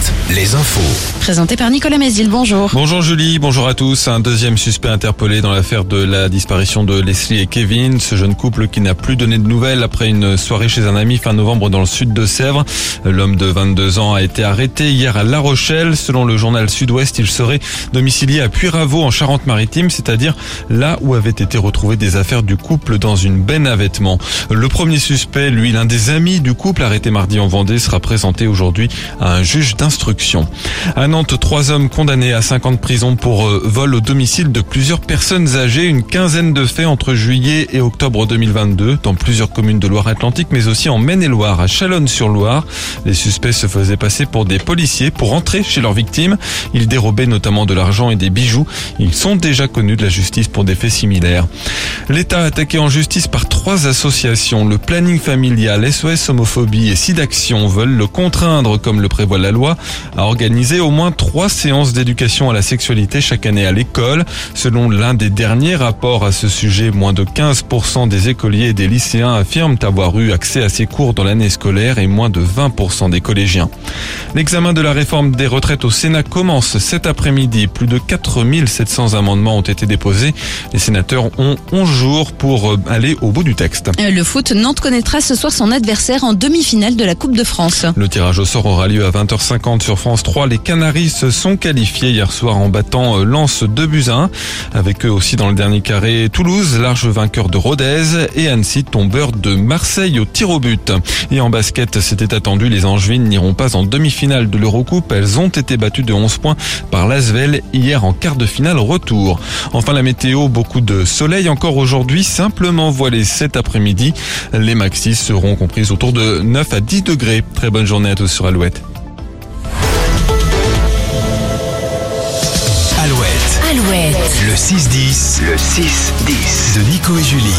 Alouette, les infos. Présenté par Nicolas Mézil, bonjour. Bonjour Julie, bonjour à tous. Un deuxième suspect interpellé dans l'affaire de la disparition de Leslie et Kevin, ce jeune couple qui n'a plus donné de nouvelles après une soirée chez un ami fin novembre dans le sud de Sèvres. L'homme de 22 ans a été arrêté hier à La Rochelle. Selon le journal Sud-Ouest, il serait domicilié à Puyraveau en Charente-Maritime, c'est-à-dire là où avaient été retrouvées des affaires du couple dans une benne à vêtements. Le premier suspect, lui, l'un des amis du couple arrêté mardi en Vendée, sera présenté aujourd'hui à un juge d'instruction. À Nantes, trois hommes condamnés à 5 ans de prison pour euh, vol au domicile de plusieurs personnes âgées. Une quinzaine de faits entre juillet et octobre 2022 dans plusieurs communes de Loire-Atlantique, mais aussi en Maine-et-Loire, à Chalonne-sur-Loire. Les suspects se faisaient passer pour des policiers pour entrer chez leurs victimes. Ils dérobaient notamment de l'argent et des bijoux. Ils sont déjà connus de la justice pour des faits similaires. L'État attaqué en justice par trois associations. Le planning familial, SOS homophobie et SIDAction veulent le contraindre, comme le prévoit la loi, à organiser au moins trois séances d'éducation à la sexualité chaque année à l'école. Selon l'un des derniers rapports à ce sujet, moins de 15% des écoliers et des lycéens affirment avoir eu accès à ces cours dans l'année scolaire et moins de 20% des collégiens. L'examen de la réforme des retraites au Sénat commence cet après-midi. Plus de 4700 amendements ont été déposés. Les sénateurs ont 11 jours pour euh, aller au bout du texte. Euh, Le foot, Nantes connaîtra ce soir son adversaire en demi-finale de la Coupe de France. Le tirage au sort aura lieu à 20h50 sur France 3. Les Canaries se sont qualifiés hier soir en battant euh, Lens 2 buts à 1. Avec eux aussi dans le dernier carré Toulouse, large vainqueur de Rodez et Annecy, tombeur de Marseille au tir au but. Et en basket, c'était attendu, les Angevines n'iront pas en demi-finale de l'Eurocoupe. Elles ont été battues de 11 points par l'Asvel hier en quart de finale retour. Enfin la météo, beaucoup de soleil encore aujourd'hui, simplement voilé cet après-midi. Les maxis seront comprises autour de 9 à 10 degrés. Très bonne journée à tous sur. Alouette, le 6-10, le 6-10 de Nico et Julie.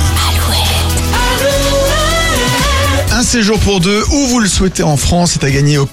Un séjour pour deux, où vous le souhaitez en France, est à gagner au